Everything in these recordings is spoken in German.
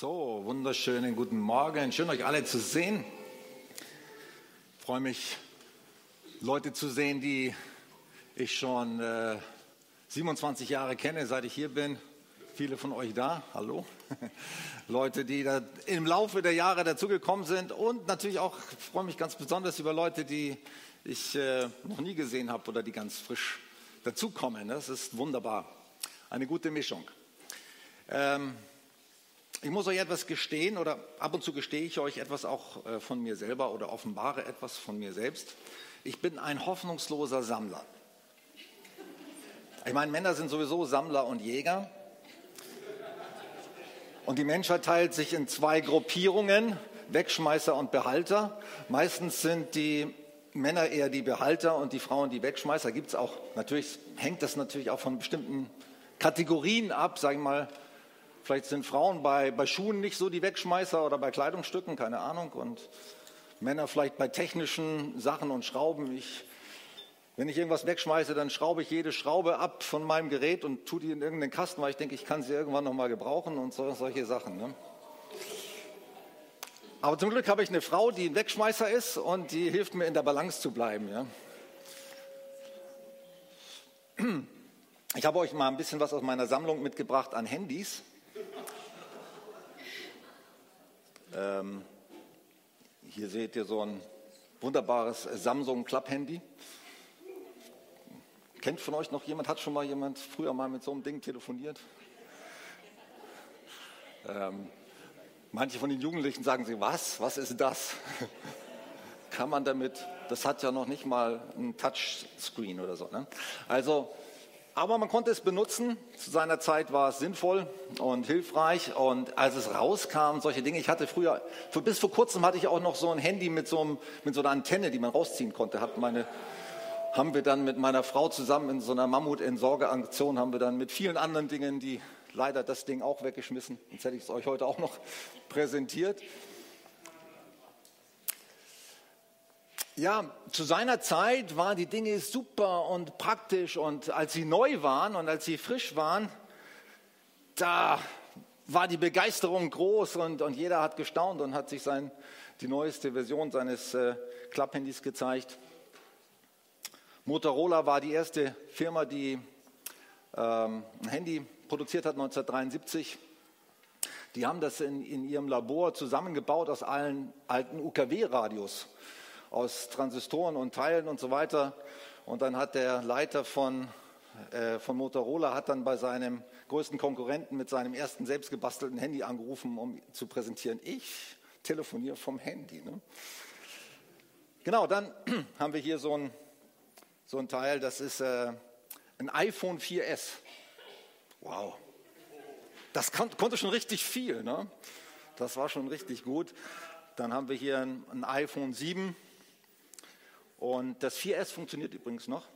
So, wunderschönen guten Morgen. Schön, euch alle zu sehen. Ich freue mich, Leute zu sehen, die ich schon äh, 27 Jahre kenne, seit ich hier bin. Viele von euch da. Hallo. Leute, die im Laufe der Jahre dazugekommen sind. Und natürlich auch, freue mich ganz besonders über Leute, die ich äh, noch nie gesehen habe oder die ganz frisch dazukommen. Das ist wunderbar. Eine gute Mischung. Ähm, ich muss euch etwas gestehen oder ab und zu gestehe ich euch etwas auch äh, von mir selber oder offenbare etwas von mir selbst. Ich bin ein hoffnungsloser Sammler. Ich meine, Männer sind sowieso Sammler und Jäger. Und die Menschheit teilt sich in zwei Gruppierungen, Wegschmeißer und Behalter. Meistens sind die Männer eher die Behalter und die Frauen die Wegschmeißer. Gibt es auch, natürlich hängt das natürlich auch von bestimmten Kategorien ab, sage ich mal, Vielleicht sind Frauen bei, bei Schuhen nicht so die Wegschmeißer oder bei Kleidungsstücken, keine Ahnung. Und Männer vielleicht bei technischen Sachen und Schrauben. Ich, wenn ich irgendwas wegschmeiße, dann schraube ich jede Schraube ab von meinem Gerät und tue die in irgendeinen Kasten, weil ich denke, ich kann sie irgendwann nochmal gebrauchen und so, solche Sachen. Ne? Aber zum Glück habe ich eine Frau, die ein Wegschmeißer ist und die hilft mir in der Balance zu bleiben. Ja? Ich habe euch mal ein bisschen was aus meiner Sammlung mitgebracht an Handys. Ähm, hier seht ihr so ein wunderbares Samsung Club-Handy. Kennt von euch noch jemand, hat schon mal jemand früher mal mit so einem Ding telefoniert? Ähm, manche von den Jugendlichen sagen sich, was, was ist das? Kann man damit, das hat ja noch nicht mal ein Touchscreen oder so. Ne? Also aber man konnte es benutzen. Zu seiner Zeit war es sinnvoll und hilfreich. Und als es rauskam, solche Dinge, ich hatte früher, bis vor kurzem hatte ich auch noch so ein Handy mit so, einem, mit so einer Antenne, die man rausziehen konnte. Hat meine, haben wir dann mit meiner Frau zusammen in so einer Mammut-Entsorgeaktion, haben wir dann mit vielen anderen Dingen, die leider das Ding auch weggeschmissen, sonst hätte ich es euch heute auch noch präsentiert. Ja, zu seiner Zeit waren die Dinge super und praktisch und als sie neu waren und als sie frisch waren, da war die Begeisterung groß und, und jeder hat gestaunt und hat sich sein, die neueste Version seines äh, Klapphandys gezeigt. Motorola war die erste Firma, die ähm, ein Handy produziert hat 1973. Die haben das in, in ihrem Labor zusammengebaut aus allen alten UKW-Radios aus Transistoren und Teilen und so weiter. Und dann hat der Leiter von, äh, von Motorola hat dann bei seinem größten Konkurrenten mit seinem ersten selbstgebastelten Handy angerufen, um zu präsentieren, ich telefoniere vom Handy. Ne? Genau, dann haben wir hier so ein, so ein Teil, das ist äh, ein iPhone 4S. Wow. Das kon konnte schon richtig viel. Ne? Das war schon richtig gut. Dann haben wir hier ein, ein iPhone 7. Und das 4S funktioniert übrigens noch,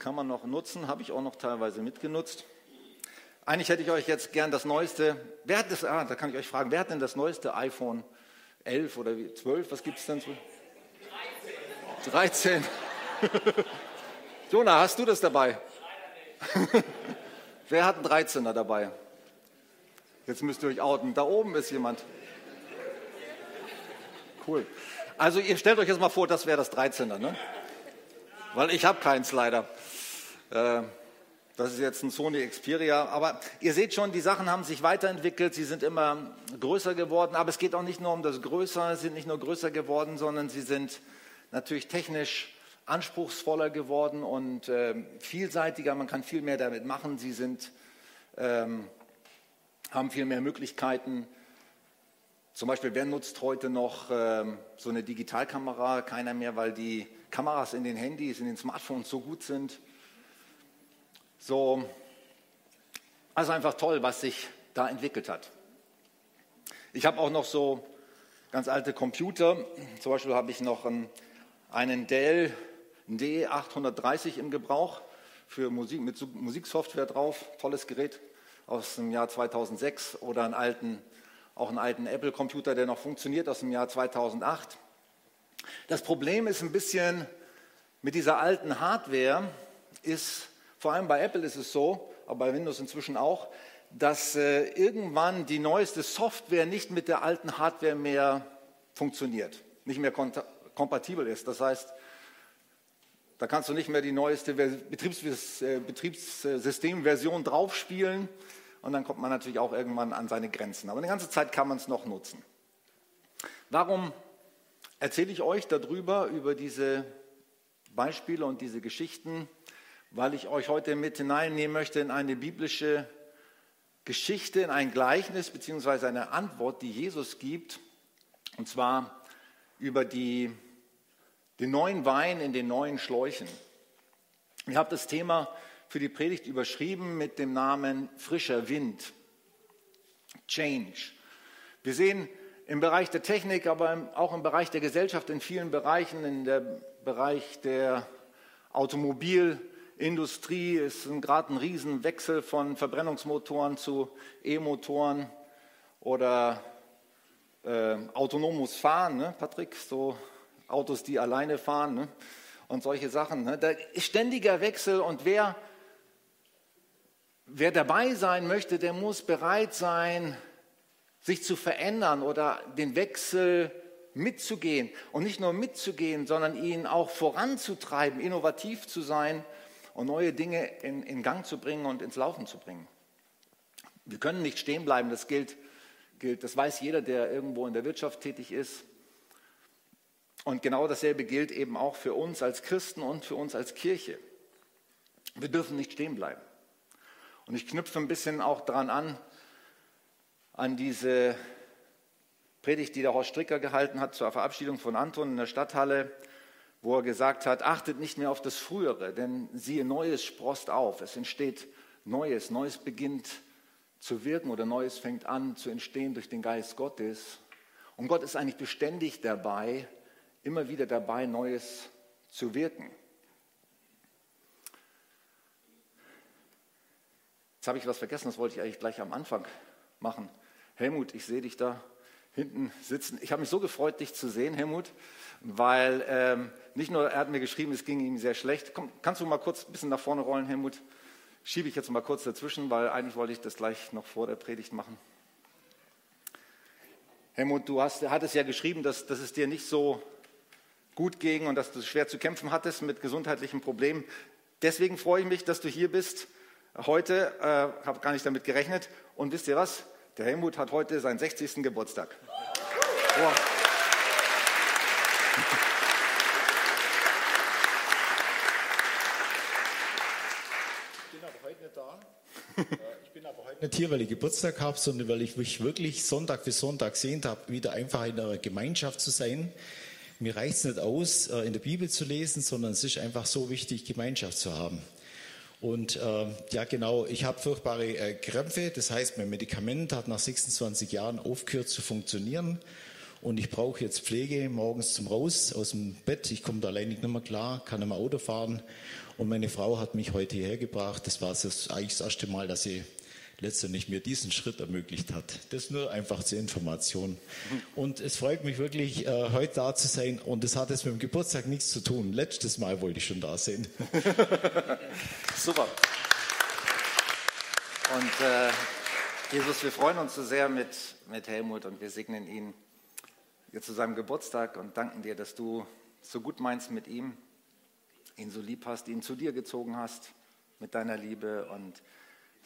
kann man noch nutzen, habe ich auch noch teilweise mitgenutzt. Eigentlich hätte ich euch jetzt gern das neueste, wer hat das, ah, da kann ich euch fragen, wer hat denn das neueste iPhone 11 oder 12, was gibt es denn? 13. 13. Jona, hast du das dabei? wer hat einen 13er dabei? Jetzt müsst ihr euch outen. Da oben ist jemand. Cool. Also ihr stellt euch jetzt mal vor, das wäre das 13er, ne? Weil ich habe keins leider. Äh, das ist jetzt ein Sony Xperia. Aber ihr seht schon, die Sachen haben sich weiterentwickelt. Sie sind immer größer geworden. Aber es geht auch nicht nur um das Größer. Sie sind nicht nur größer geworden, sondern sie sind natürlich technisch anspruchsvoller geworden und äh, vielseitiger. Man kann viel mehr damit machen. Sie sind, ähm, haben viel mehr Möglichkeiten. Zum Beispiel, wer nutzt heute noch ähm, so eine Digitalkamera? Keiner mehr, weil die Kameras in den Handys, in den Smartphones so gut sind. So, also einfach toll, was sich da entwickelt hat. Ich habe auch noch so ganz alte Computer. Zum Beispiel habe ich noch einen, einen Dell D830 im Gebrauch für Musik mit Musiksoftware drauf. Tolles Gerät aus dem Jahr 2006 oder einen alten auch einen alten Apple-Computer, der noch funktioniert aus dem Jahr 2008. Das Problem ist ein bisschen mit dieser alten Hardware, ist vor allem bei Apple ist es so, aber bei Windows inzwischen auch, dass äh, irgendwann die neueste Software nicht mit der alten Hardware mehr funktioniert, nicht mehr kompatibel ist. Das heißt, da kannst du nicht mehr die neueste Betriebs äh, Betriebssystemversion draufspielen und dann kommt man natürlich auch irgendwann an seine Grenzen. Aber eine ganze Zeit kann man es noch nutzen. Warum erzähle ich euch darüber, über diese Beispiele und diese Geschichten? Weil ich euch heute mit hineinnehmen möchte in eine biblische Geschichte, in ein Gleichnis beziehungsweise eine Antwort, die Jesus gibt, und zwar über die, den neuen Wein in den neuen Schläuchen. Ich habe das Thema für die Predigt überschrieben mit dem Namen frischer Wind, Change. Wir sehen im Bereich der Technik, aber auch im Bereich der Gesellschaft, in vielen Bereichen, in der Bereich der Automobil- Industrie ist gerade ein Riesenwechsel von Verbrennungsmotoren zu E-Motoren oder äh, autonomes Fahren, ne, Patrick, so Autos, die alleine fahren ne, und solche Sachen. Ne. Da ist ständiger Wechsel und wer, wer dabei sein möchte, der muss bereit sein, sich zu verändern oder den Wechsel mitzugehen und nicht nur mitzugehen, sondern ihn auch voranzutreiben, innovativ zu sein und neue Dinge in, in Gang zu bringen und ins Laufen zu bringen. Wir können nicht stehen bleiben, das gilt, gilt, das weiß jeder, der irgendwo in der Wirtschaft tätig ist. Und genau dasselbe gilt eben auch für uns als Christen und für uns als Kirche. Wir dürfen nicht stehen bleiben. Und ich knüpfe ein bisschen auch daran an, an diese Predigt, die der Horst Stricker gehalten hat zur Verabschiedung von Anton in der Stadthalle wo er gesagt hat, achtet nicht mehr auf das Frühere, denn siehe, Neues sprost auf. Es entsteht Neues, Neues beginnt zu wirken oder Neues fängt an zu entstehen durch den Geist Gottes. Und Gott ist eigentlich beständig dabei, immer wieder dabei, Neues zu wirken. Jetzt habe ich was vergessen, das wollte ich eigentlich gleich am Anfang machen. Helmut, ich sehe dich da hinten sitzen. Ich habe mich so gefreut, dich zu sehen, Helmut, weil ähm, nicht nur, er hat mir geschrieben, es ging ihm sehr schlecht. Komm, kannst du mal kurz ein bisschen nach vorne rollen, Helmut? Schiebe ich jetzt mal kurz dazwischen, weil eigentlich wollte ich das gleich noch vor der Predigt machen. Helmut, du hast, hattest ja geschrieben, dass, dass es dir nicht so gut ging und dass du schwer zu kämpfen hattest mit gesundheitlichen Problemen. Deswegen freue ich mich, dass du hier bist heute. Äh, habe gar nicht damit gerechnet. Und wisst ihr was? Der Helmut hat heute seinen 60. Geburtstag. Oh. Ich bin aber heute nicht. Äh, ich bin aber heute nicht hier, weil ich Geburtstag habe, sondern weil ich mich wirklich Sonntag für Sonntag sehnt habe, wieder einfach in einer Gemeinschaft zu sein. Mir reicht es nicht aus, äh, in der Bibel zu lesen, sondern es ist einfach so wichtig, Gemeinschaft zu haben. Und äh, ja, genau, ich habe furchtbare äh, Krämpfe. Das heißt, mein Medikament hat nach 26 Jahren aufgehört zu funktionieren. Und ich brauche jetzt Pflege morgens zum Raus aus dem Bett. Ich komme da alleine nicht mehr klar, kann nicht mehr Auto fahren. Und meine Frau hat mich heute hierher gebracht. Das war das, eigentlich das erste Mal, dass sie letztendlich mir diesen Schritt ermöglicht hat. Das nur einfach zur Information. Und es freut mich wirklich, äh, heute da zu sein. Und es hat jetzt mit dem Geburtstag nichts zu tun. Letztes Mal wollte ich schon da sein. Super. Und äh, Jesus, wir freuen uns so sehr mit, mit Helmut und wir segnen ihn jetzt zu seinem Geburtstag und danken dir, dass du so gut meinst mit ihm, ihn so lieb hast, ihn zu dir gezogen hast mit deiner Liebe und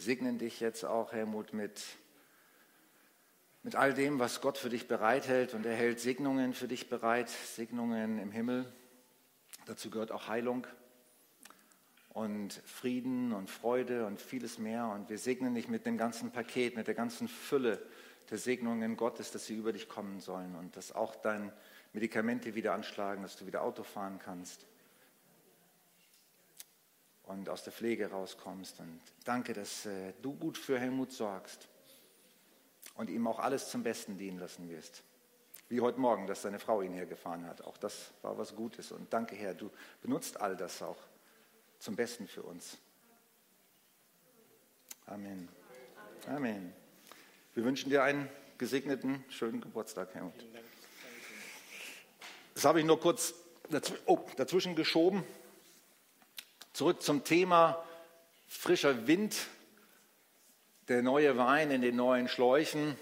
segnen dich jetzt auch, Helmut, mit, mit all dem, was Gott für dich bereithält. Und er hält Segnungen für dich bereit, Segnungen im Himmel. Dazu gehört auch Heilung und Frieden und Freude und vieles mehr. Und wir segnen dich mit dem ganzen Paket, mit der ganzen Fülle der Segnungen Gottes, dass sie über dich kommen sollen und dass auch deine Medikamente wieder anschlagen, dass du wieder Auto fahren kannst und aus der Pflege rauskommst. Und danke, dass äh, du gut für Helmut sorgst und ihm auch alles zum Besten dienen lassen wirst. Wie heute Morgen, dass seine Frau ihn hergefahren hat. Auch das war was Gutes. Und danke, Herr, du benutzt all das auch zum Besten für uns. Amen. Amen. Wir wünschen dir einen gesegneten, schönen Geburtstag, Helmut. Das habe ich nur kurz oh, dazwischen geschoben. Zurück zum Thema frischer Wind. der neue Wein in den neuen Schläuchen.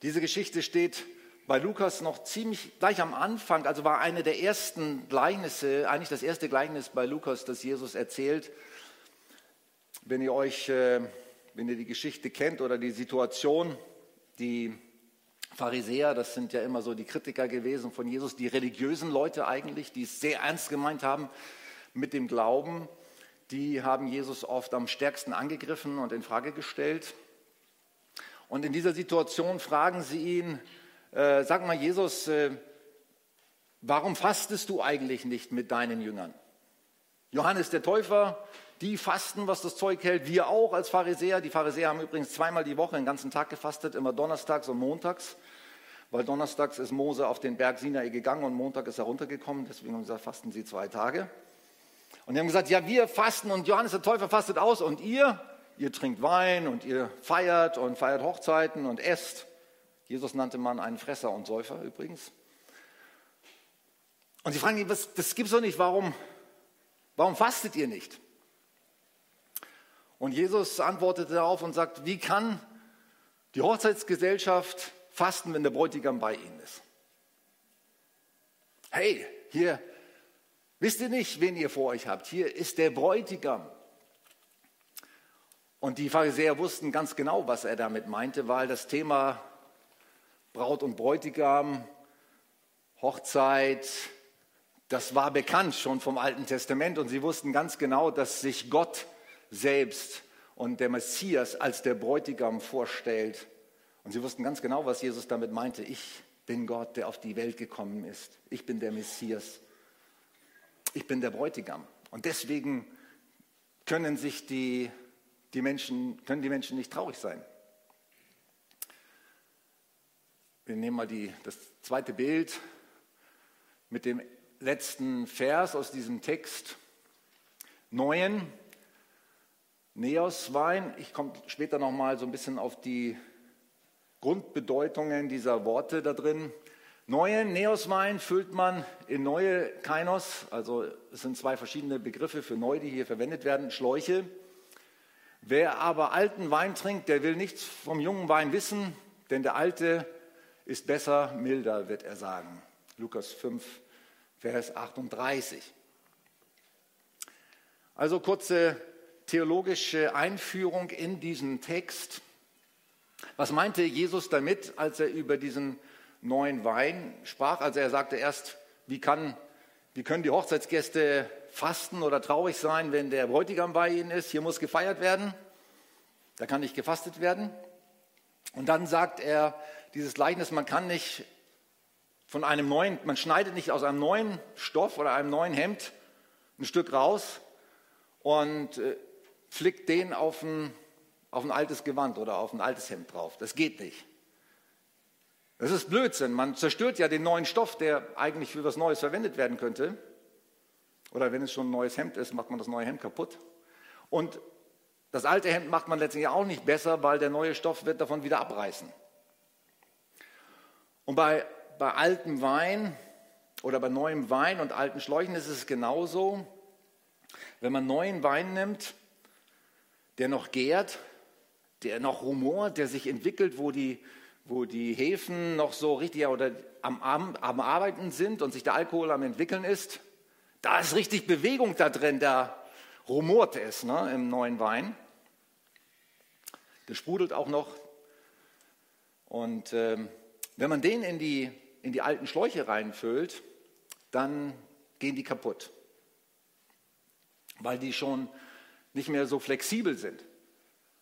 Diese Geschichte steht bei Lukas noch ziemlich gleich am Anfang, also war eine der ersten Gleichnisse, eigentlich das erste Gleichnis bei Lukas, das Jesus erzählt. Wenn ihr euch, äh, wenn ihr die Geschichte kennt oder die Situation, die Pharisäer, das sind ja immer so die Kritiker gewesen von Jesus, die religiösen Leute eigentlich, die es sehr ernst gemeint haben mit dem Glauben, die haben Jesus oft am stärksten angegriffen und in Frage gestellt. Und in dieser Situation fragen sie ihn, äh, sag mal Jesus, äh, warum fastest du eigentlich nicht mit deinen Jüngern? Johannes der Täufer, die fasten, was das Zeug hält, wir auch als Pharisäer. Die Pharisäer haben übrigens zweimal die Woche den ganzen Tag gefastet, immer donnerstags und montags, weil donnerstags ist Mose auf den Berg Sinai gegangen und Montag ist er runtergekommen, deswegen haben sie gesagt, fasten sie zwei Tage. Und die haben gesagt, ja, wir fasten und Johannes der Täufer fastet aus und ihr, ihr trinkt Wein und ihr feiert und feiert Hochzeiten und esst. Jesus nannte man einen Fresser und Säufer übrigens. Und sie fragen ihn, was, das es doch nicht, warum, warum fastet ihr nicht? Und Jesus antwortete darauf und sagt, wie kann die Hochzeitsgesellschaft fasten, wenn der Bräutigam bei ihnen ist? Hey, hier, wisst ihr nicht, wen ihr vor euch habt? Hier ist der Bräutigam. Und die Pharisäer wussten ganz genau, was er damit meinte, weil das Thema Braut und Bräutigam, Hochzeit, das war bekannt schon vom Alten Testament und sie wussten ganz genau, dass sich Gott selbst und der Messias als der Bräutigam vorstellt. Und sie wussten ganz genau, was Jesus damit meinte. Ich bin Gott, der auf die Welt gekommen ist. Ich bin der Messias. Ich bin der Bräutigam. Und deswegen können sich die, die Menschen, können die Menschen nicht traurig sein. Wir nehmen mal die, das zweite Bild mit dem letzten Vers aus diesem Text. Neuen, Neoswein. Ich komme später noch mal so ein bisschen auf die Grundbedeutungen dieser Worte da drin. Neuen Neoswein füllt man in neue Kainos, also es sind zwei verschiedene Begriffe für neu, die hier verwendet werden, Schläuche. Wer aber alten Wein trinkt, der will nichts vom jungen Wein wissen, denn der alte ist besser, milder, wird er sagen. Lukas 5, Vers 38. Also kurze theologische Einführung in diesen Text. Was meinte Jesus damit, als er über diesen neuen Wein sprach? Also er sagte erst, wie, kann, wie können die Hochzeitsgäste fasten oder traurig sein, wenn der Bräutigam bei ihnen ist? Hier muss gefeiert werden, da kann nicht gefastet werden. Und dann sagt er dieses Gleichnis, man kann nicht von einem neuen, man schneidet nicht aus einem neuen Stoff oder einem neuen Hemd ein Stück raus und äh, flickt den auf ein, auf ein altes Gewand oder auf ein altes Hemd drauf. Das geht nicht. Das ist Blödsinn. Man zerstört ja den neuen Stoff, der eigentlich für was Neues verwendet werden könnte. Oder wenn es schon ein neues Hemd ist, macht man das neue Hemd kaputt. Und das alte Hemd macht man letztendlich auch nicht besser, weil der neue Stoff wird davon wieder abreißen. Und bei, bei altem Wein oder bei neuem Wein und alten Schläuchen ist es genauso. Wenn man neuen Wein nimmt, der noch gärt, der noch rumort, der sich entwickelt, wo die, wo die Hefen noch so richtig oder am, am, am Arbeiten sind und sich der Alkohol am entwickeln ist. Da ist richtig Bewegung da drin, da rumort es ne, im neuen Wein. Das sprudelt auch noch. Und ähm, wenn man den in die, in die alten Schläuche reinfüllt, dann gehen die kaputt, weil die schon nicht mehr so flexibel sind.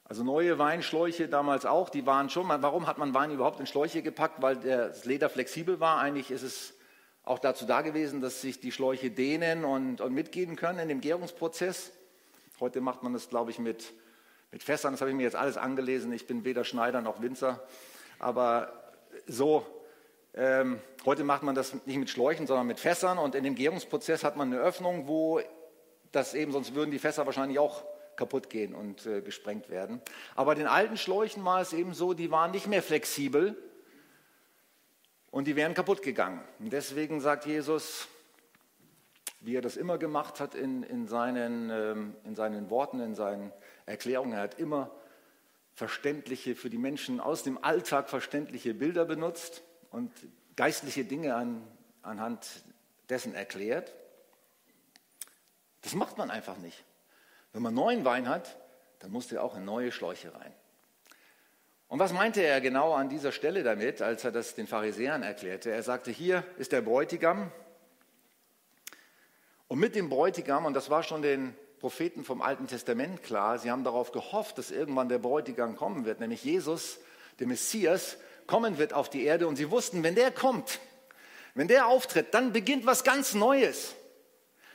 Also neue Weinschläuche damals auch, die waren schon, warum hat man Wein überhaupt in Schläuche gepackt? Weil das Leder flexibel war. Eigentlich ist es auch dazu da gewesen, dass sich die Schläuche dehnen und, und mitgehen können in dem Gärungsprozess. Heute macht man das, glaube ich, mit, mit Fässern. Das habe ich mir jetzt alles angelesen. Ich bin weder Schneider noch Winzer. Aber so, ähm, heute macht man das nicht mit Schläuchen, sondern mit Fässern. Und in dem Gärungsprozess hat man eine Öffnung, wo das eben, sonst würden die Fässer wahrscheinlich auch kaputt gehen und äh, gesprengt werden. Aber den alten Schläuchen war es eben so, die waren nicht mehr flexibel und die wären kaputt gegangen. Und deswegen sagt Jesus, wie er das immer gemacht hat in, in, seinen, ähm, in seinen Worten, in seinen Erklärungen. Er hat immer verständliche, für die Menschen aus dem Alltag verständliche Bilder benutzt und geistliche Dinge an, anhand dessen erklärt. Das macht man einfach nicht. Wenn man neuen Wein hat, dann muss der auch in neue Schläuche rein. Und was meinte er genau an dieser Stelle damit, als er das den Pharisäern erklärte? Er sagte, hier ist der Bräutigam. Und mit dem Bräutigam, und das war schon den Propheten vom Alten Testament klar, sie haben darauf gehofft, dass irgendwann der Bräutigam kommen wird, nämlich Jesus, der Messias, kommen wird auf die Erde. Und sie wussten, wenn der kommt, wenn der auftritt, dann beginnt was ganz Neues.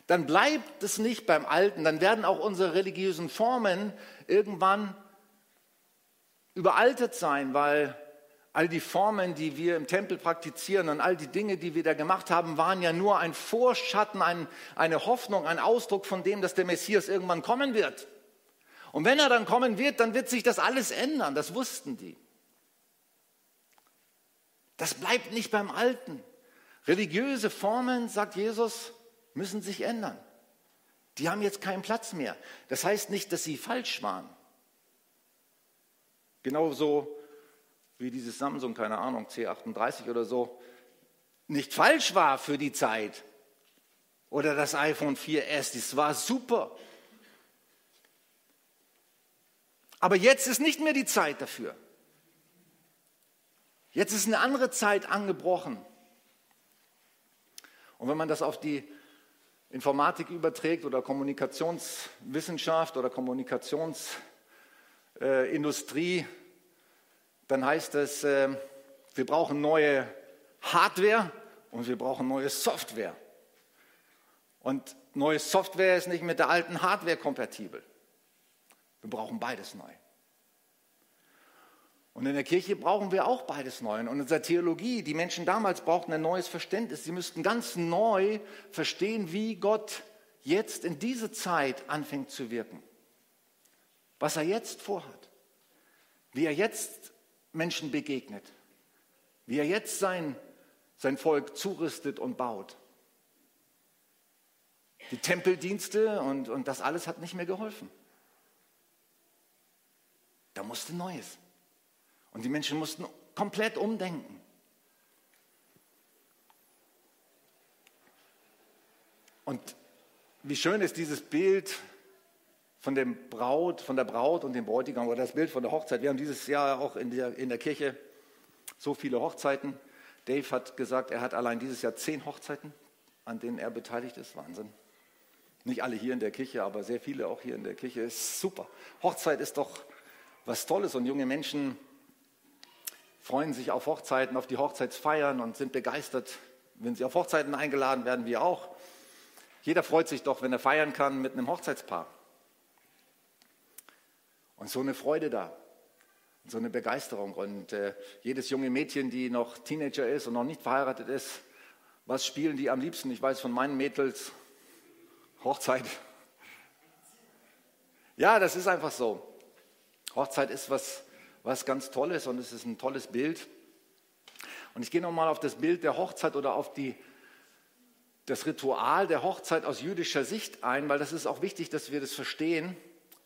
Dann bleibt es nicht beim Alten, dann werden auch unsere religiösen Formen irgendwann überaltet sein, weil all die Formen, die wir im Tempel praktizieren und all die Dinge, die wir da gemacht haben, waren ja nur ein Vorschatten, ein, eine Hoffnung, ein Ausdruck von dem, dass der Messias irgendwann kommen wird. Und wenn er dann kommen wird, dann wird sich das alles ändern, das wussten die. Das bleibt nicht beim Alten. Religiöse Formen, sagt Jesus, müssen sich ändern. Die haben jetzt keinen Platz mehr. Das heißt nicht, dass sie falsch waren. Genauso wie dieses Samsung, keine Ahnung, C38 oder so, nicht falsch war für die Zeit. Oder das iPhone 4S, das war super. Aber jetzt ist nicht mehr die Zeit dafür. Jetzt ist eine andere Zeit angebrochen. Und wenn man das auf die Informatik überträgt oder Kommunikationswissenschaft oder Kommunikationsindustrie, dann heißt es, äh, wir brauchen neue Hardware und wir brauchen neue Software. Und neue Software ist nicht mit der alten Hardware kompatibel. Wir brauchen beides neu. Und in der Kirche brauchen wir auch beides neu. Und in unserer Theologie, die Menschen damals brauchten ein neues Verständnis. Sie müssten ganz neu verstehen, wie Gott jetzt in diese Zeit anfängt zu wirken. Was er jetzt vorhat. Wie er jetzt Menschen begegnet. Wie er jetzt sein, sein Volk zurüstet und baut. Die Tempeldienste und, und das alles hat nicht mehr geholfen. Da musste Neues. Und die Menschen mussten komplett umdenken. Und wie schön ist dieses Bild von, dem Braut, von der Braut und dem Bräutigam oder das Bild von der Hochzeit. Wir haben dieses Jahr auch in der, in der Kirche so viele Hochzeiten. Dave hat gesagt, er hat allein dieses Jahr zehn Hochzeiten, an denen er beteiligt ist. Wahnsinn. Nicht alle hier in der Kirche, aber sehr viele auch hier in der Kirche. Ist super. Hochzeit ist doch was Tolles und junge Menschen freuen sich auf Hochzeiten, auf die Hochzeitsfeiern und sind begeistert, wenn sie auf Hochzeiten eingeladen werden, wir auch. Jeder freut sich doch, wenn er feiern kann mit einem Hochzeitspaar. Und so eine Freude da, so eine Begeisterung. Und äh, jedes junge Mädchen, die noch Teenager ist und noch nicht verheiratet ist, was spielen die am liebsten? Ich weiß von meinen Mädels, Hochzeit. Ja, das ist einfach so. Hochzeit ist was, was ganz Tolles und es ist ein tolles Bild. Und ich gehe nochmal auf das Bild der Hochzeit oder auf die, das Ritual der Hochzeit aus jüdischer Sicht ein, weil das ist auch wichtig, dass wir das verstehen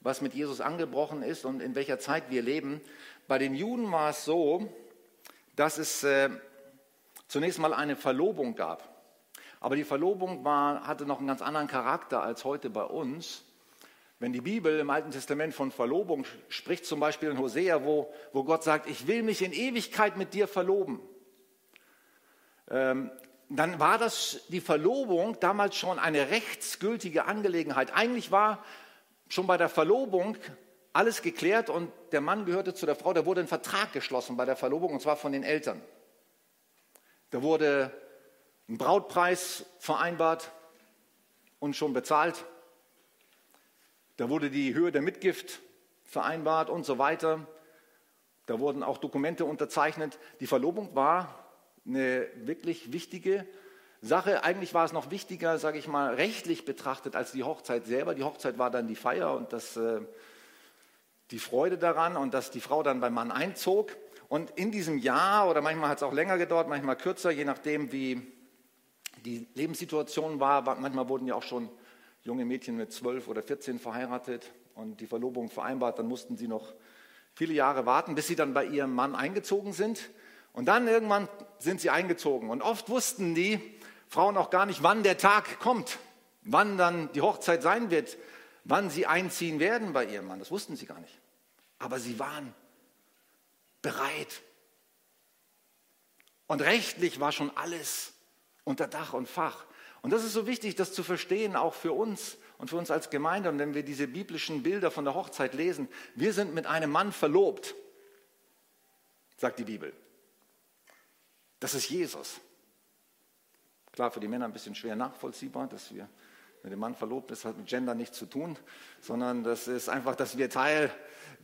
was mit Jesus angebrochen ist und in welcher Zeit wir leben. Bei den Juden war es so, dass es äh, zunächst mal eine Verlobung gab. Aber die Verlobung war, hatte noch einen ganz anderen Charakter als heute bei uns. Wenn die Bibel im Alten Testament von Verlobung spricht, zum Beispiel in Hosea, wo, wo Gott sagt, ich will mich in Ewigkeit mit dir verloben, ähm, dann war das die Verlobung damals schon eine rechtsgültige Angelegenheit. Eigentlich war schon bei der Verlobung alles geklärt und der Mann gehörte zu der Frau. Da wurde ein Vertrag geschlossen bei der Verlobung und zwar von den Eltern. Da wurde ein Brautpreis vereinbart und schon bezahlt. Da wurde die Höhe der Mitgift vereinbart und so weiter. Da wurden auch Dokumente unterzeichnet. Die Verlobung war eine wirklich wichtige Sache. Eigentlich war es noch wichtiger, sage ich mal, rechtlich betrachtet als die Hochzeit selber. Die Hochzeit war dann die Feier und das, äh, die Freude daran und dass die Frau dann beim Mann einzog. Und in diesem Jahr, oder manchmal hat es auch länger gedauert, manchmal kürzer, je nachdem, wie Die Lebenssituation war, manchmal wurden ja auch schon junge Mädchen mit 12 oder 14 verheiratet und die Verlobung vereinbart, dann mussten sie noch viele Jahre warten, bis sie dann bei ihrem Mann eingezogen sind. Und dann irgendwann sind sie eingezogen. Und oft wussten die Frauen auch gar nicht, wann der Tag kommt, wann dann die Hochzeit sein wird, wann sie einziehen werden bei ihrem Mann. Das wussten sie gar nicht. Aber sie waren bereit. Und rechtlich war schon alles unter Dach und Fach. Und das ist so wichtig, das zu verstehen, auch für uns und für uns als Gemeinde. Und wenn wir diese biblischen Bilder von der Hochzeit lesen, wir sind mit einem Mann verlobt, sagt die Bibel. Das ist Jesus. Klar, für die Männer ein bisschen schwer nachvollziehbar, dass wir mit dem Mann verlobt. Das hat mit Gender nichts zu tun, sondern das ist einfach, dass wir Teil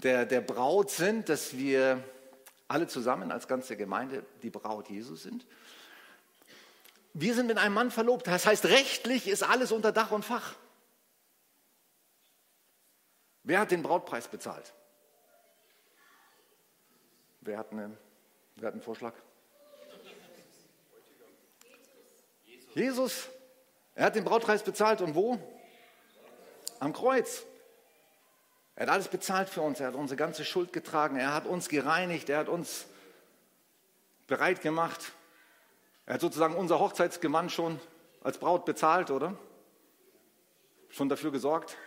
der, der Braut sind, dass wir alle zusammen als ganze Gemeinde die Braut Jesus sind wir sind mit einem Mann verlobt. Das heißt, rechtlich ist alles unter Dach und Fach. Wer hat den Brautpreis bezahlt? Wer hat, eine, wer hat einen Vorschlag? Jesus. Jesus. Er hat den Brautpreis bezahlt und wo? Am Kreuz. Er hat alles bezahlt für uns. Er hat unsere ganze Schuld getragen. Er hat uns gereinigt. Er hat uns bereit gemacht er hat sozusagen unser Hochzeitsgewand schon als Braut bezahlt, oder? Schon dafür gesorgt.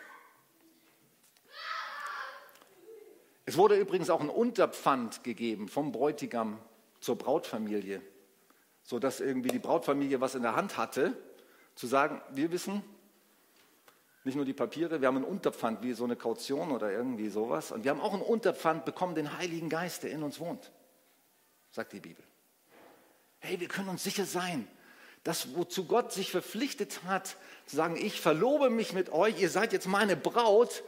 Es wurde übrigens auch ein Unterpfand gegeben vom Bräutigam zur Brautfamilie, sodass irgendwie die Brautfamilie was in der Hand hatte, zu sagen, wir wissen, nicht nur die Papiere, wir haben ein Unterpfand wie so eine Kaution oder irgendwie sowas. Und wir haben auch ein Unterpfand bekommen, den Heiligen Geist, der in uns wohnt, sagt die Bibel. Hey, wir können uns sicher sein, dass wozu Gott sich verpflichtet hat, zu sagen, ich verlobe mich mit euch, ihr seid jetzt meine Braut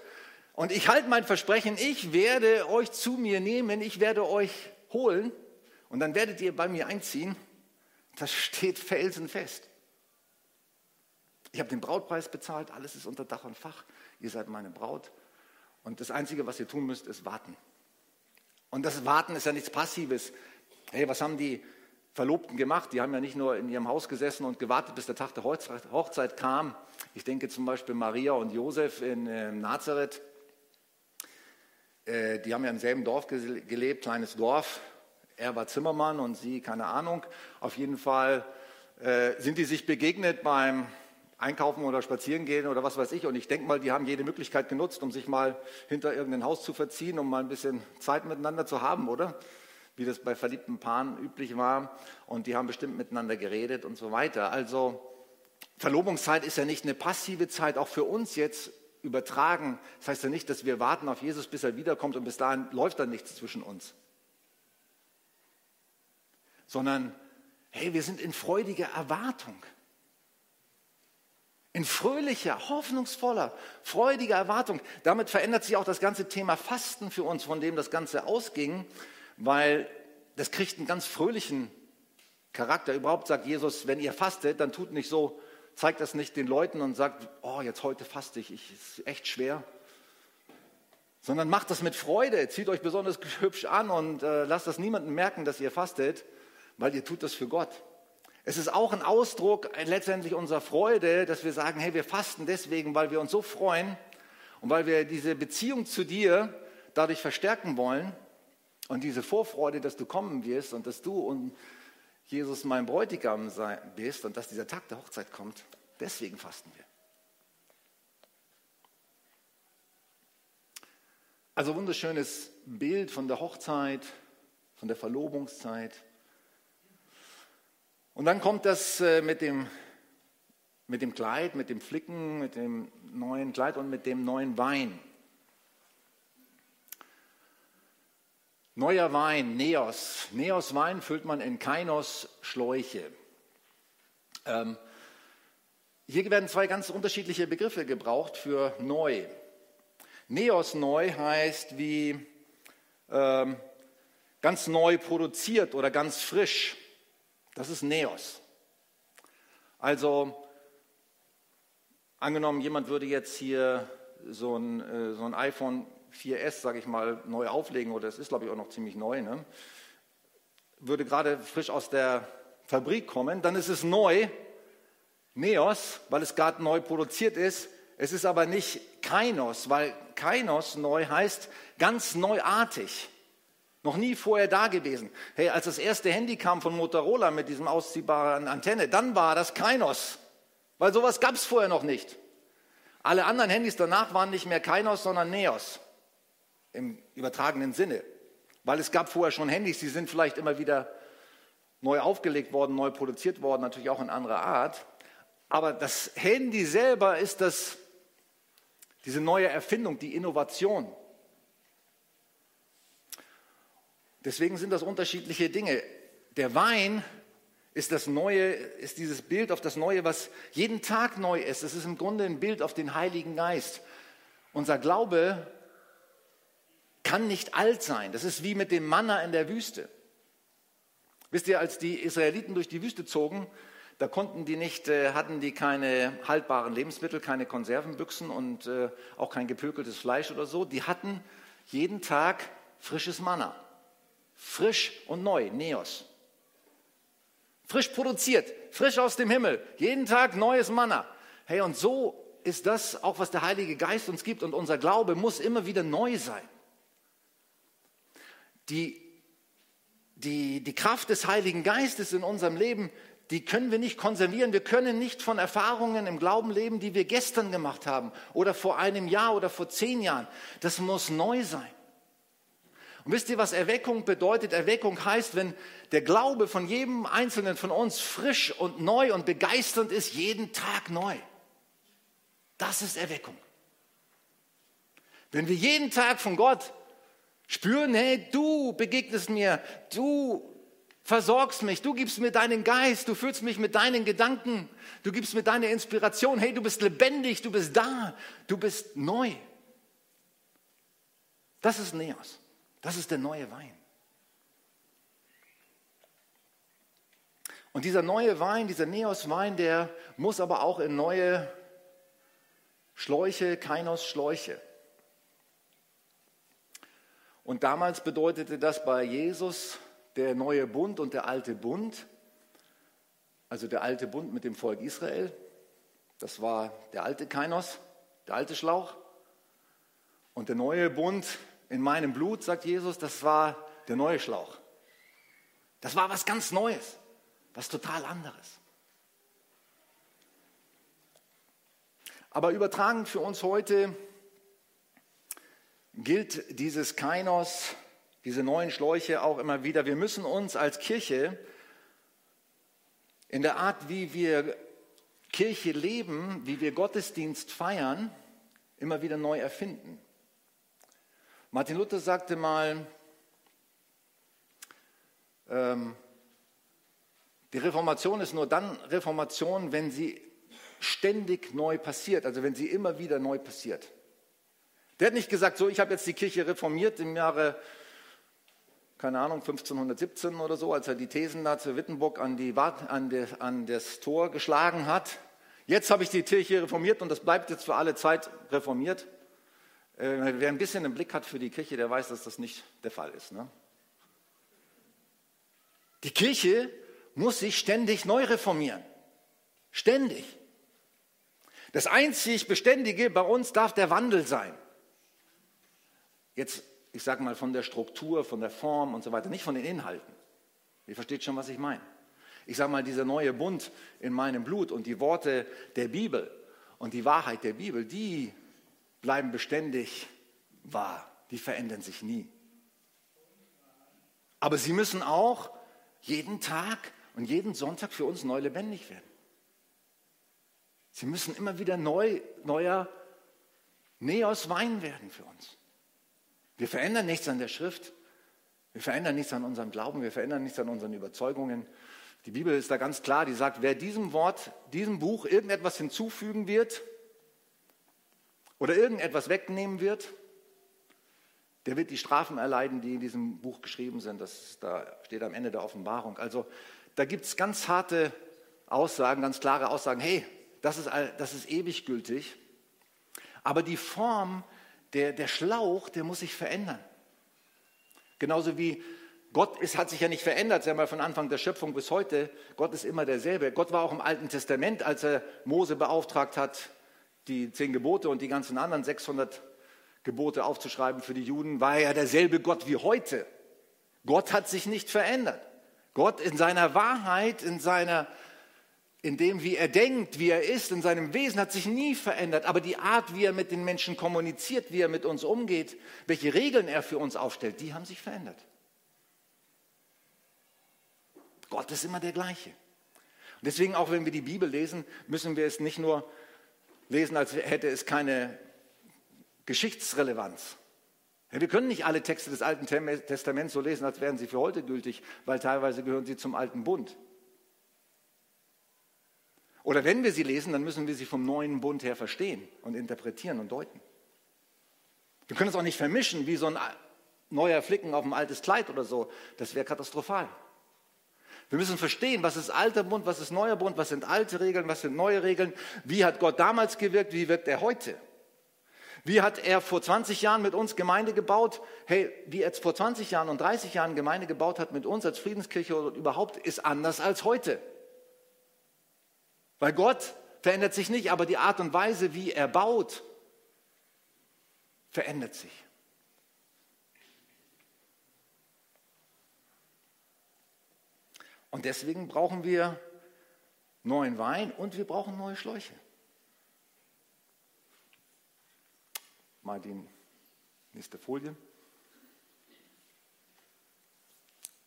und ich halte mein Versprechen, ich werde euch zu mir nehmen, ich werde euch holen und dann werdet ihr bei mir einziehen. Das steht felsenfest. Ich habe den Brautpreis bezahlt, alles ist unter Dach und Fach, ihr seid meine Braut und das Einzige, was ihr tun müsst, ist warten. Und das Warten ist ja nichts Passives. Hey, was haben die Verlobten gemacht. Die haben ja nicht nur in ihrem Haus gesessen und gewartet, bis der Tag der Hochzeit kam. Ich denke zum Beispiel Maria und Josef in äh, Nazareth. Äh, die haben ja im selben Dorf gelebt, kleines Dorf. Er war Zimmermann und sie, keine Ahnung. Auf jeden Fall äh, sind die sich begegnet beim Einkaufen oder Spazierengehen oder was weiß ich. Und ich denke mal, die haben jede Möglichkeit genutzt, um sich mal hinter irgendein Haus zu verziehen, um mal ein bisschen Zeit miteinander zu haben, oder? Wie das bei verliebten Paaren üblich war. Und die haben bestimmt miteinander geredet und so weiter. Also Verlobungszeit ist ja nicht eine passive Zeit, auch für uns jetzt übertragen. Das heißt ja nicht, dass wir warten auf Jesus, bis er wiederkommt und bis dahin läuft dann nichts zwischen uns. Sondern, hey, wir sind in freudiger Erwartung. In fröhlicher, hoffnungsvoller, freudiger Erwartung. Damit verändert sich auch das ganze Thema Fasten für uns, von dem das Ganze ausging weil das kriegt einen ganz fröhlichen Charakter. Überhaupt sagt Jesus, wenn ihr fastet, dann tut nicht so, zeigt das nicht den Leuten und sagt, oh, jetzt heute faste ich, ich ist echt schwer. Sondern macht das mit Freude, zieht euch besonders hübsch an und äh, lasst das niemandem merken, dass ihr fastet, weil ihr tut das für Gott. Es ist auch ein Ausdruck letztendlich unserer Freude, dass wir sagen, hey, wir fasten deswegen, weil wir uns so freuen und weil wir diese Beziehung zu dir dadurch verstärken wollen. Und diese Vorfreude, dass du kommen wirst und dass du und Jesus mein Bräutigam bist und dass dieser Tag der Hochzeit kommt, deswegen fasten wir. Also wunderschönes Bild von der Hochzeit, von der Verlobungszeit. Und dann kommt das äh, mit dem, mit dem Kleid, mit dem Flicken, mit dem neuen Kleid und mit dem neuen Wein. Neuer Wein, Neos. Neos Wein füllt man in Kainos Schläuche. Ähm, hier werden zwei ganz unterschiedliche Begriffe gebraucht für neu. Neos neu heißt wie ähm, ganz neu produziert oder ganz frisch. Das ist Neos. Also angenommen, jemand würde jetzt hier so ein, äh, so ein iPhone 4S, sage ich mal, neu auflegen, oder es ist, glaube ich, auch noch ziemlich neu, ne? würde gerade frisch aus der Fabrik kommen, dann ist es neu, Neos, weil es gerade neu produziert ist. Es ist aber nicht Kainos, weil Kainos neu heißt ganz neuartig. Noch nie vorher da gewesen. Hey, als das erste Handy kam von Motorola mit diesem ausziehbaren Antenne, dann war das Kainos. Weil sowas gab es vorher noch nicht. Alle anderen Handys danach waren nicht mehr Kainos, sondern Neos. Im übertragenen Sinne. Weil es gab vorher schon Handys, die sind vielleicht immer wieder neu aufgelegt worden, neu produziert worden, natürlich auch in anderer Art. Aber das Handy selber ist das, diese neue Erfindung, die Innovation. Deswegen sind das unterschiedliche Dinge. Der Wein ist das Neue, ist dieses Bild auf das Neue, was jeden Tag neu ist. Es ist im Grunde ein Bild auf den Heiligen Geist. Unser Glaube kann nicht alt sein. Das ist wie mit dem Manna in der Wüste. Wisst ihr, als die Israeliten durch die Wüste zogen, da konnten die nicht, äh, hatten die keine haltbaren Lebensmittel, keine Konservenbüchsen und äh, auch kein gepökeltes Fleisch oder so. Die hatten jeden Tag frisches Manna. Frisch und neu, Neos. Frisch produziert, frisch aus dem Himmel, jeden Tag neues Manna. Hey, und so ist das auch, was der Heilige Geist uns gibt und unser Glaube muss immer wieder neu sein. Die, die, die Kraft des Heiligen Geistes in unserem Leben, die können wir nicht konservieren. Wir können nicht von Erfahrungen im Glauben leben, die wir gestern gemacht haben oder vor einem Jahr oder vor zehn Jahren. Das muss neu sein. Und wisst ihr, was Erweckung bedeutet? Erweckung heißt, wenn der Glaube von jedem Einzelnen von uns frisch und neu und begeisternd ist, jeden Tag neu. Das ist Erweckung. Wenn wir jeden Tag von Gott spüren, hey, du begegnest mir, du versorgst mich, du gibst mir deinen Geist, du fühlst mich mit deinen Gedanken, du gibst mir deine Inspiration, hey, du bist lebendig, du bist da, du bist neu. Das ist Neos. Das ist der neue Wein. Und dieser neue Wein, dieser Neos-Wein, der muss aber auch in neue Schläuche, Kainos-Schläuche. Und damals bedeutete das bei Jesus der neue Bund und der alte Bund, also der alte Bund mit dem Volk Israel. Das war der alte Kainos, der alte Schlauch. Und der neue Bund in meinem Blut, sagt Jesus, das war der neue Schlauch. Das war was ganz Neues, was total anderes. Aber übertragen für uns heute gilt dieses Kainos, diese neuen Schläuche auch immer wieder. Wir müssen uns als Kirche in der Art, wie wir Kirche leben, wie wir Gottesdienst feiern, immer wieder neu erfinden. Martin Luther sagte mal, ähm, die Reformation ist nur dann Reformation, wenn sie ständig neu passiert, also wenn sie immer wieder neu passiert. Der hat nicht gesagt, so, ich habe jetzt die Kirche reformiert im Jahre, keine Ahnung, 1517 oder so, als er die Thesen da zu Wittenburg an, die, an, die, an das Tor geschlagen hat. Jetzt habe ich die Kirche reformiert und das bleibt jetzt für alle Zeit reformiert. Äh, wer ein bisschen einen Blick hat für die Kirche, der weiß, dass das nicht der Fall ist. Ne? Die Kirche muss sich ständig neu reformieren. Ständig. Das einzig Beständige bei uns darf der Wandel sein. Jetzt, ich sage mal von der Struktur, von der Form und so weiter, nicht von den Inhalten. Ihr versteht schon, was ich meine. Ich sage mal, dieser neue Bund in meinem Blut und die Worte der Bibel und die Wahrheit der Bibel, die bleiben beständig wahr. Die verändern sich nie. Aber sie müssen auch jeden Tag und jeden Sonntag für uns neu lebendig werden. Sie müssen immer wieder neu, neuer Neos Wein werden für uns. Wir verändern nichts an der Schrift. Wir verändern nichts an unserem Glauben. Wir verändern nichts an unseren Überzeugungen. Die Bibel ist da ganz klar, die sagt, wer diesem Wort, diesem Buch irgendetwas hinzufügen wird, oder irgendetwas wegnehmen wird, der wird die Strafen erleiden, die in diesem Buch geschrieben sind. Das da steht am Ende der Offenbarung. Also da gibt es ganz harte Aussagen, ganz klare Aussagen. Hey, das ist, das ist ewig gültig. Aber die Form, der, der Schlauch, der muss sich verändern. Genauso wie Gott ist, hat sich ja nicht verändert, sagen wir von Anfang der Schöpfung bis heute. Gott ist immer derselbe. Gott war auch im Alten Testament, als er Mose beauftragt hat, die zehn Gebote und die ganzen anderen 600 Gebote aufzuschreiben für die Juden, war er ja derselbe Gott wie heute. Gott hat sich nicht verändert. Gott in seiner Wahrheit, in seiner in dem, wie er denkt, wie er ist, in seinem Wesen hat sich nie verändert. Aber die Art, wie er mit den Menschen kommuniziert, wie er mit uns umgeht, welche Regeln er für uns aufstellt, die haben sich verändert. Gott ist immer der gleiche. Und deswegen, auch wenn wir die Bibel lesen, müssen wir es nicht nur lesen, als hätte es keine Geschichtsrelevanz. Wir können nicht alle Texte des Alten Testaments so lesen, als wären sie für heute gültig, weil teilweise gehören sie zum Alten Bund. Oder wenn wir sie lesen, dann müssen wir sie vom neuen Bund her verstehen und interpretieren und deuten. Wir können es auch nicht vermischen wie so ein neuer Flicken auf ein altes Kleid oder so. Das wäre katastrophal. Wir müssen verstehen, was ist alter Bund, was ist neuer Bund, was sind alte Regeln, was sind neue Regeln, wie hat Gott damals gewirkt, wie wirkt er heute. Wie hat er vor 20 Jahren mit uns Gemeinde gebaut? Hey, wie er vor 20 Jahren und 30 Jahren Gemeinde gebaut hat mit uns als Friedenskirche oder überhaupt, ist anders als heute. Weil Gott verändert sich nicht, aber die Art und Weise, wie er baut, verändert sich. Und deswegen brauchen wir neuen Wein und wir brauchen neue Schläuche. Mal die nächste Folie.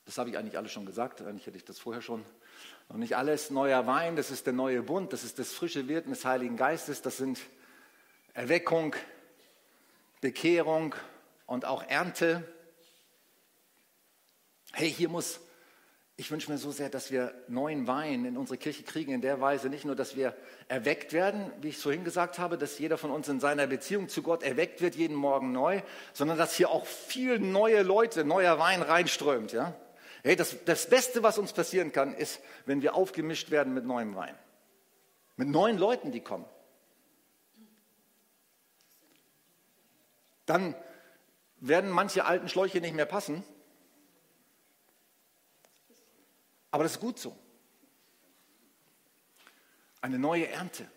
Das habe ich eigentlich alles schon gesagt, eigentlich hätte ich das vorher schon. Noch nicht alles neuer Wein, das ist der neue Bund, das ist das frische Wirken des Heiligen Geistes, das sind Erweckung, Bekehrung und auch Ernte. Hey, hier muss ich wünsche mir so sehr, dass wir neuen Wein in unsere Kirche kriegen, in der Weise nicht nur, dass wir erweckt werden, wie ich vorhin gesagt habe, dass jeder von uns in seiner Beziehung zu Gott erweckt wird, jeden Morgen neu, sondern dass hier auch viel neue Leute, neuer Wein reinströmt. Ja? Hey, das, das Beste, was uns passieren kann, ist, wenn wir aufgemischt werden mit neuem Wein. Mit neuen Leuten, die kommen. Dann werden manche alten Schläuche nicht mehr passen Aber das ist gut so. Eine neue Ernte.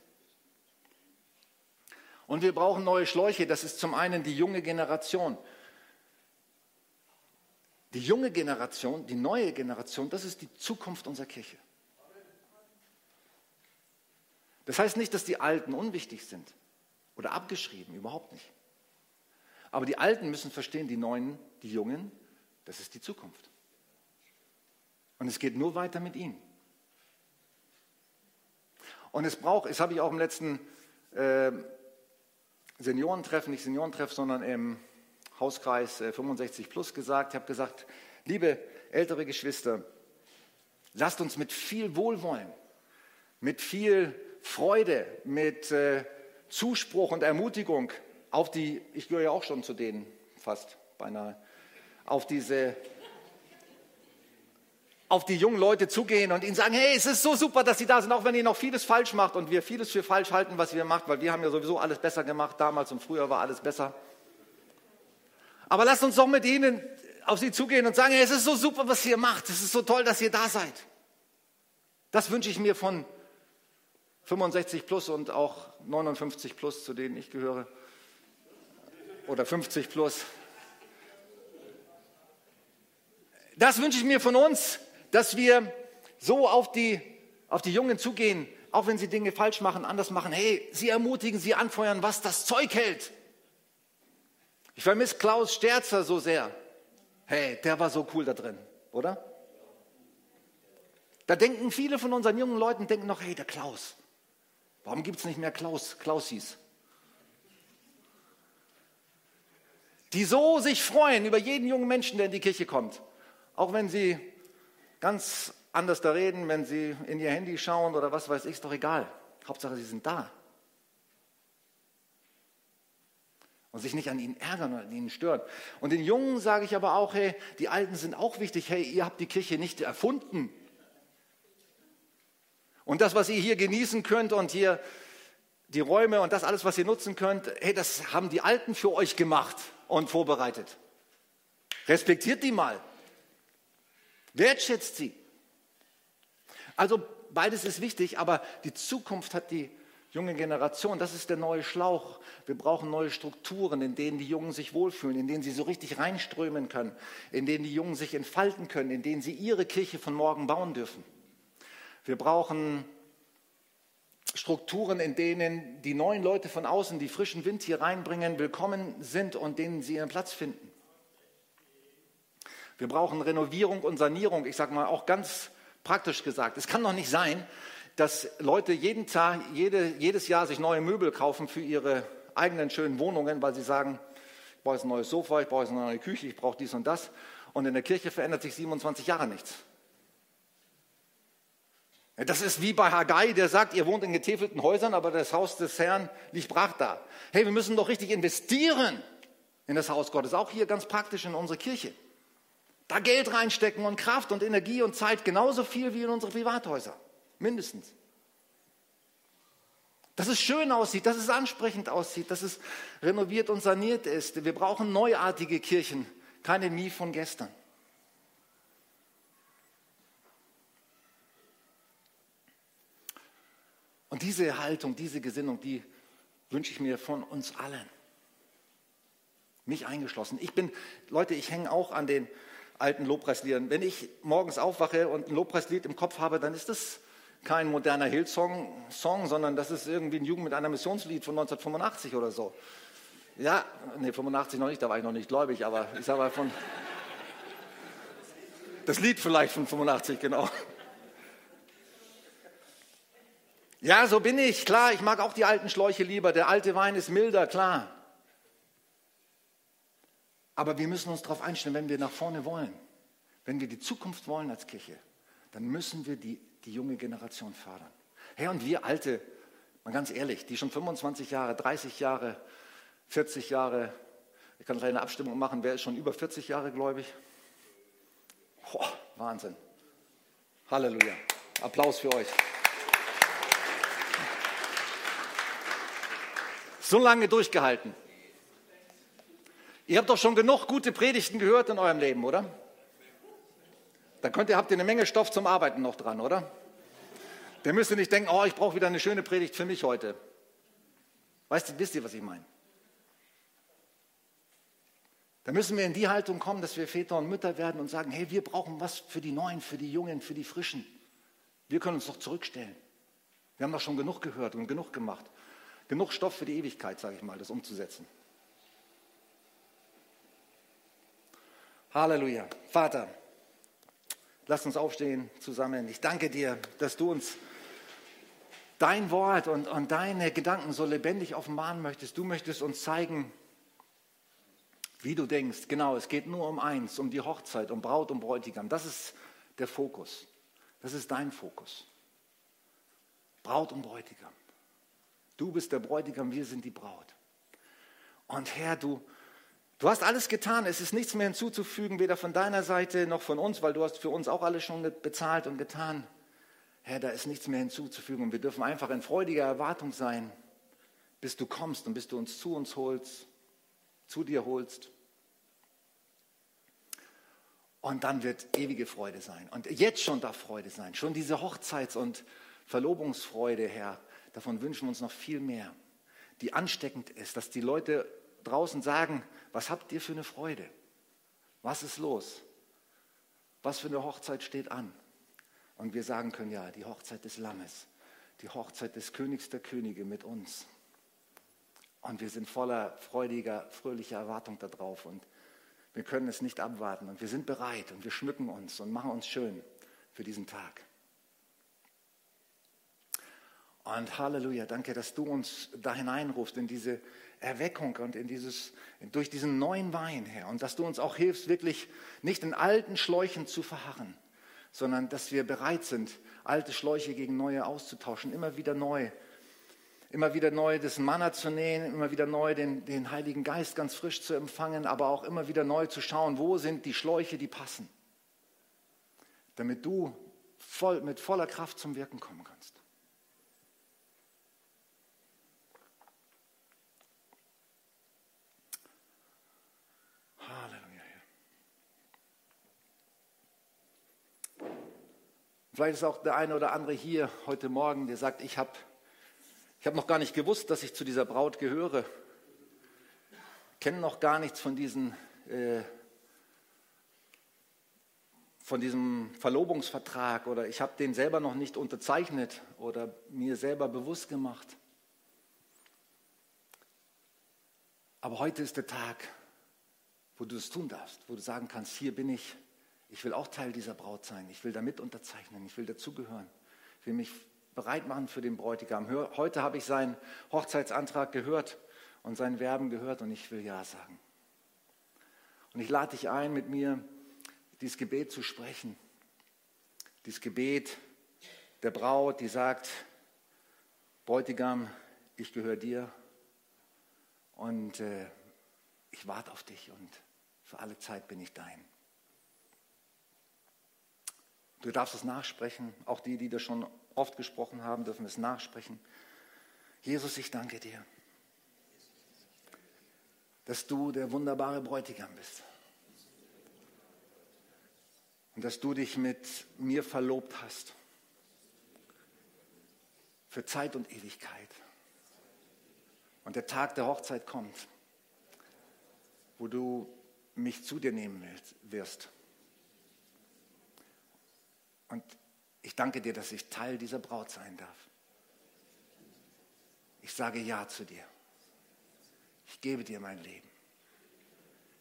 Und wir brauchen neue Schläuche. Das ist zum einen die junge Generation. Die junge Generation, die neue Generation, das ist die Zukunft unserer Kirche. Das heißt nicht, dass die Alten unwichtig sind oder abgeschrieben, überhaupt nicht. Aber die Alten müssen verstehen, die Neuen, die Jungen, das ist die Zukunft. Und es geht nur weiter mit ihm. Und es braucht, das habe ich auch im letzten äh, Seniorentreffen, nicht Seniorentreff, sondern im Hauskreis äh, 65 Plus gesagt. Ich habe gesagt, liebe ältere Geschwister, lasst uns mit viel Wohlwollen, mit viel Freude, mit äh, Zuspruch und Ermutigung auf die, ich gehöre ja auch schon zu denen, fast beinahe, auf diese auf die jungen Leute zugehen und ihnen sagen, hey, es ist so super, dass sie da sind, auch wenn ihr noch vieles falsch macht und wir vieles für falsch halten, was ihr macht, weil wir haben ja sowieso alles besser gemacht damals und früher war alles besser. Aber lasst uns doch mit ihnen auf sie zugehen und sagen, hey, es ist so super, was ihr macht. Es ist so toll, dass ihr da seid. Das wünsche ich mir von 65 plus und auch 59 plus, zu denen ich gehöre. Oder 50 plus. Das wünsche ich mir von uns, dass wir so auf die, auf die Jungen zugehen, auch wenn sie Dinge falsch machen, anders machen. Hey, sie ermutigen, sie anfeuern, was das Zeug hält. Ich vermisse Klaus Sterzer so sehr. Hey, der war so cool da drin, oder? Da denken viele von unseren jungen Leuten, denken noch, hey, der Klaus. Warum gibt es nicht mehr Klaus, Klausis? Die so sich freuen über jeden jungen Menschen, der in die Kirche kommt. Auch wenn sie ganz anders da reden, wenn sie in ihr Handy schauen oder was weiß ich, ist doch egal. Hauptsache, sie sind da. Und sich nicht an ihnen ärgern oder an ihnen stören. Und den Jungen sage ich aber auch, hey, die Alten sind auch wichtig. Hey, ihr habt die Kirche nicht erfunden. Und das, was ihr hier genießen könnt und hier die Räume und das alles, was ihr nutzen könnt, hey, das haben die Alten für euch gemacht und vorbereitet. Respektiert die mal. Wertschätzt sie. Also beides ist wichtig, aber die Zukunft hat die junge Generation. Das ist der neue Schlauch. Wir brauchen neue Strukturen, in denen die Jungen sich wohlfühlen, in denen sie so richtig reinströmen können, in denen die Jungen sich entfalten können, in denen sie ihre Kirche von morgen bauen dürfen. Wir brauchen Strukturen, in denen die neuen Leute von außen, die frischen Wind hier reinbringen, willkommen sind und denen sie ihren Platz finden. Wir brauchen Renovierung und Sanierung, ich sage mal auch ganz praktisch gesagt. Es kann doch nicht sein, dass Leute jeden Tag, jede, jedes Jahr sich neue Möbel kaufen für ihre eigenen schönen Wohnungen, weil sie sagen, ich brauche jetzt ein neues Sofa, ich brauche jetzt eine neue Küche, ich brauche dies und das. Und in der Kirche verändert sich 27 Jahre nichts. Das ist wie bei Haggai, der sagt, ihr wohnt in getäfelten Häusern, aber das Haus des Herrn liegt brach da. Hey, wir müssen doch richtig investieren in das Haus Gottes, auch hier ganz praktisch in unsere Kirche. Da Geld reinstecken und Kraft und Energie und Zeit genauso viel wie in unsere Privathäuser, mindestens. Dass es schön aussieht, dass es ansprechend aussieht, dass es renoviert und saniert ist. Wir brauchen neuartige Kirchen, keine Mie von gestern. Und diese Haltung, diese Gesinnung, die wünsche ich mir von uns allen. Mich eingeschlossen. Ich bin, Leute, ich hänge auch an den alten Lobpreisliedern. Wenn ich morgens aufwache und ein Lobpreislied im Kopf habe, dann ist das kein moderner Hillsong, Song, sondern das ist irgendwie ein Jugend mit einer Missionslied von 1985 oder so. Ja, nee, 85 noch nicht, da war ich noch nicht gläubig, aber ich sage mal von. Das Lied vielleicht von 85, genau. Ja, so bin ich, klar, ich mag auch die alten Schläuche lieber. Der alte Wein ist milder, klar. Aber wir müssen uns darauf einstellen, wenn wir nach vorne wollen, wenn wir die Zukunft wollen als Kirche, dann müssen wir die, die junge Generation fördern. Hey, und wir Alte, mal ganz ehrlich, die schon 25 Jahre, 30 Jahre, 40 Jahre, ich kann eine Abstimmung machen, wer ist schon über 40 Jahre gläubig? Boah, Wahnsinn. Halleluja. Applaus für euch. So lange durchgehalten. Ihr habt doch schon genug gute Predigten gehört in eurem Leben, oder? Da könnt ihr, habt ihr eine Menge Stoff zum Arbeiten noch dran, oder? Der müsst ihr nicht denken, oh, ich brauche wieder eine schöne Predigt für mich heute. Weißt du, wisst ihr, was ich meine? Da müssen wir in die Haltung kommen, dass wir Väter und Mütter werden und sagen, hey, wir brauchen was für die Neuen, für die Jungen, für die Frischen. Wir können uns doch zurückstellen. Wir haben doch schon genug gehört und genug gemacht. Genug Stoff für die Ewigkeit, sage ich mal, das umzusetzen. Halleluja. Vater, lass uns aufstehen zusammen. Ich danke dir, dass du uns dein Wort und, und deine Gedanken so lebendig offenbaren möchtest. Du möchtest uns zeigen, wie du denkst. Genau, es geht nur um eins, um die Hochzeit, um Braut und Bräutigam. Das ist der Fokus. Das ist dein Fokus. Braut und Bräutigam. Du bist der Bräutigam, wir sind die Braut. Und Herr, du, du hast alles getan. Es ist nichts mehr hinzuzufügen, weder von deiner Seite noch von uns, weil du hast für uns auch alles schon bezahlt und getan. Herr, da ist nichts mehr hinzuzufügen. Und wir dürfen einfach in freudiger Erwartung sein, bis du kommst und bis du uns zu uns holst, zu dir holst. Und dann wird ewige Freude sein. Und jetzt schon darf Freude sein. Schon diese Hochzeits- und Verlobungsfreude, Herr, Davon wünschen wir uns noch viel mehr, die ansteckend ist, dass die Leute draußen sagen, was habt ihr für eine Freude? Was ist los? Was für eine Hochzeit steht an? Und wir sagen können, ja, die Hochzeit des Lammes, die Hochzeit des Königs der Könige mit uns. Und wir sind voller freudiger, fröhlicher Erwartung darauf und wir können es nicht abwarten und wir sind bereit und wir schmücken uns und machen uns schön für diesen Tag. Und Halleluja, danke, dass du uns da hineinrufst in diese Erweckung und in dieses, durch diesen neuen Wein, Herr. Und dass du uns auch hilfst, wirklich nicht in alten Schläuchen zu verharren, sondern dass wir bereit sind, alte Schläuche gegen neue auszutauschen, immer wieder neu. Immer wieder neu das Manna zu nähen, immer wieder neu den, den Heiligen Geist ganz frisch zu empfangen, aber auch immer wieder neu zu schauen, wo sind die Schläuche, die passen, damit du voll, mit voller Kraft zum Wirken kommen kannst. Vielleicht ist auch der eine oder andere hier heute Morgen, der sagt, ich habe ich hab noch gar nicht gewusst, dass ich zu dieser Braut gehöre. Kenne noch gar nichts von diesen äh, von diesem Verlobungsvertrag oder ich habe den selber noch nicht unterzeichnet oder mir selber bewusst gemacht. Aber heute ist der Tag, wo du es tun darfst, wo du sagen kannst, hier bin ich, ich will auch Teil dieser Braut sein, ich will damit unterzeichnen, ich will dazugehören, ich will mich bereit machen für den Bräutigam. Heute habe ich seinen Hochzeitsantrag gehört und sein Werben gehört und ich will Ja sagen. Und ich lade dich ein, mit mir dieses Gebet zu sprechen. Dieses Gebet der Braut, die sagt, Bräutigam, ich gehöre dir und äh, ich warte auf dich und für alle Zeit bin ich dein. Du darfst es nachsprechen, auch die, die das schon oft gesprochen haben, dürfen es nachsprechen. Jesus, ich danke dir, dass du der wunderbare Bräutigam bist und dass du dich mit mir verlobt hast für Zeit und Ewigkeit. Und der Tag der Hochzeit kommt, wo du mich zu dir nehmen wirst. Und ich danke dir, dass ich Teil dieser Braut sein darf. Ich sage Ja zu dir. Ich gebe dir mein Leben.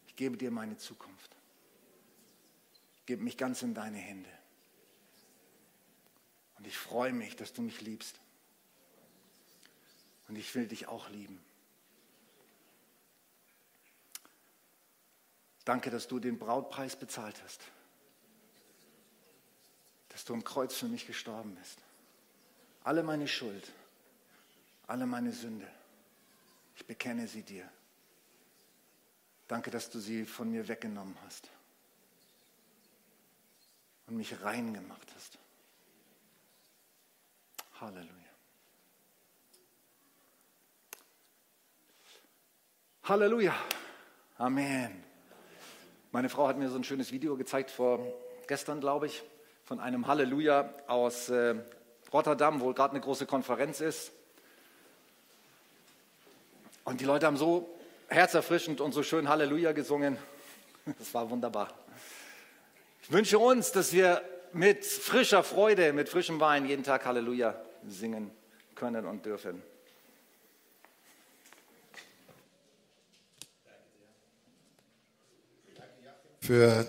Ich gebe dir meine Zukunft. Gebe mich ganz in deine Hände. Und ich freue mich, dass du mich liebst. Und ich will dich auch lieben. Danke, dass du den Brautpreis bezahlt hast. Dass du am Kreuz für mich gestorben bist. Alle meine Schuld, alle meine Sünde, ich bekenne sie dir. Danke, dass du sie von mir weggenommen hast und mich rein gemacht hast. Halleluja. Halleluja. Amen. Meine Frau hat mir so ein schönes Video gezeigt vor gestern, glaube ich, von einem Halleluja aus äh, Rotterdam, wo gerade eine große Konferenz ist. Und die Leute haben so herzerfrischend und so schön Halleluja gesungen. Das war wunderbar. Ich wünsche uns, dass wir mit frischer Freude, mit frischem Wein jeden Tag Halleluja singen können und dürfen. für